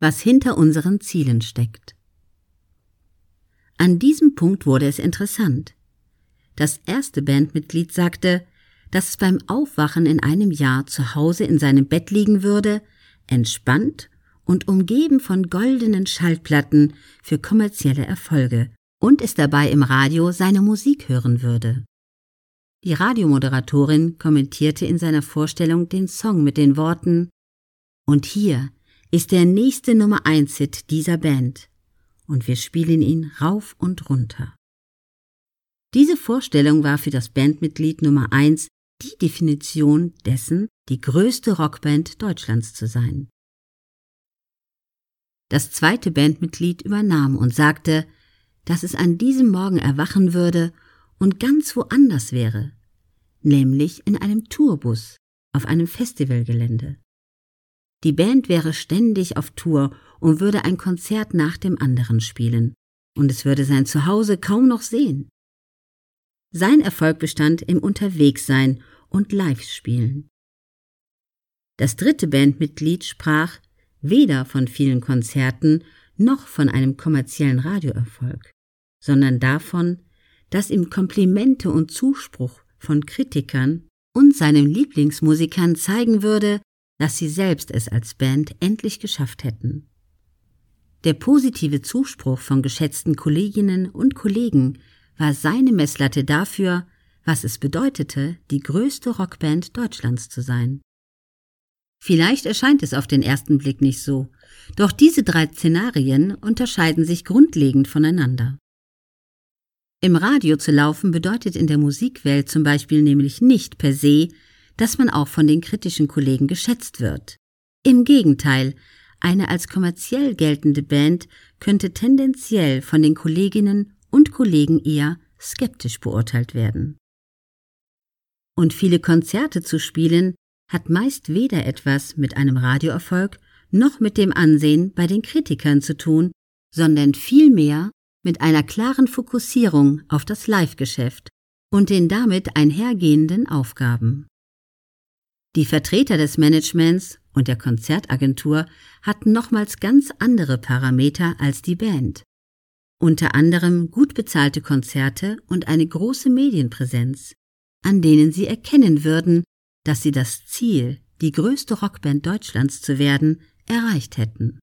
was hinter unseren Zielen steckt. An diesem Punkt wurde es interessant. Das erste Bandmitglied sagte, dass es beim Aufwachen in einem Jahr zu Hause in seinem Bett liegen würde, entspannt und umgeben von goldenen Schallplatten für kommerzielle Erfolge und es dabei im Radio seine Musik hören würde. Die Radiomoderatorin kommentierte in seiner Vorstellung den Song mit den Worten Und hier ist der nächste Nummer 1 Hit dieser Band und wir spielen ihn rauf und runter. Diese Vorstellung war für das Bandmitglied Nummer 1 die Definition dessen, die größte Rockband Deutschlands zu sein. Das zweite Bandmitglied übernahm und sagte, dass es an diesem Morgen erwachen würde und ganz woanders wäre, nämlich in einem Tourbus auf einem Festivalgelände. Die Band wäre ständig auf Tour und würde ein Konzert nach dem anderen spielen, und es würde sein Zuhause kaum noch sehen. Sein Erfolg bestand im Unterwegssein und Live-Spielen. Das dritte Bandmitglied sprach weder von vielen Konzerten noch von einem kommerziellen Radioerfolg, sondern davon, dass ihm Komplimente und Zuspruch von Kritikern und seinen Lieblingsmusikern zeigen würde, dass sie selbst es als Band endlich geschafft hätten. Der positive Zuspruch von geschätzten Kolleginnen und Kollegen war seine Messlatte dafür, was es bedeutete, die größte Rockband Deutschlands zu sein. Vielleicht erscheint es auf den ersten Blick nicht so, doch diese drei Szenarien unterscheiden sich grundlegend voneinander. Im Radio zu laufen bedeutet in der Musikwelt zum Beispiel nämlich nicht per se, dass man auch von den kritischen Kollegen geschätzt wird. Im Gegenteil, eine als kommerziell geltende Band könnte tendenziell von den Kolleginnen und Kollegen eher skeptisch beurteilt werden. Und viele Konzerte zu spielen hat meist weder etwas mit einem Radioerfolg noch mit dem Ansehen bei den Kritikern zu tun, sondern vielmehr mit einer klaren Fokussierung auf das Live-Geschäft und den damit einhergehenden Aufgaben. Die Vertreter des Managements und der Konzertagentur hatten nochmals ganz andere Parameter als die Band. Unter anderem gut bezahlte Konzerte und eine große Medienpräsenz, an denen sie erkennen würden, dass sie das Ziel, die größte Rockband Deutschlands zu werden, erreicht hätten.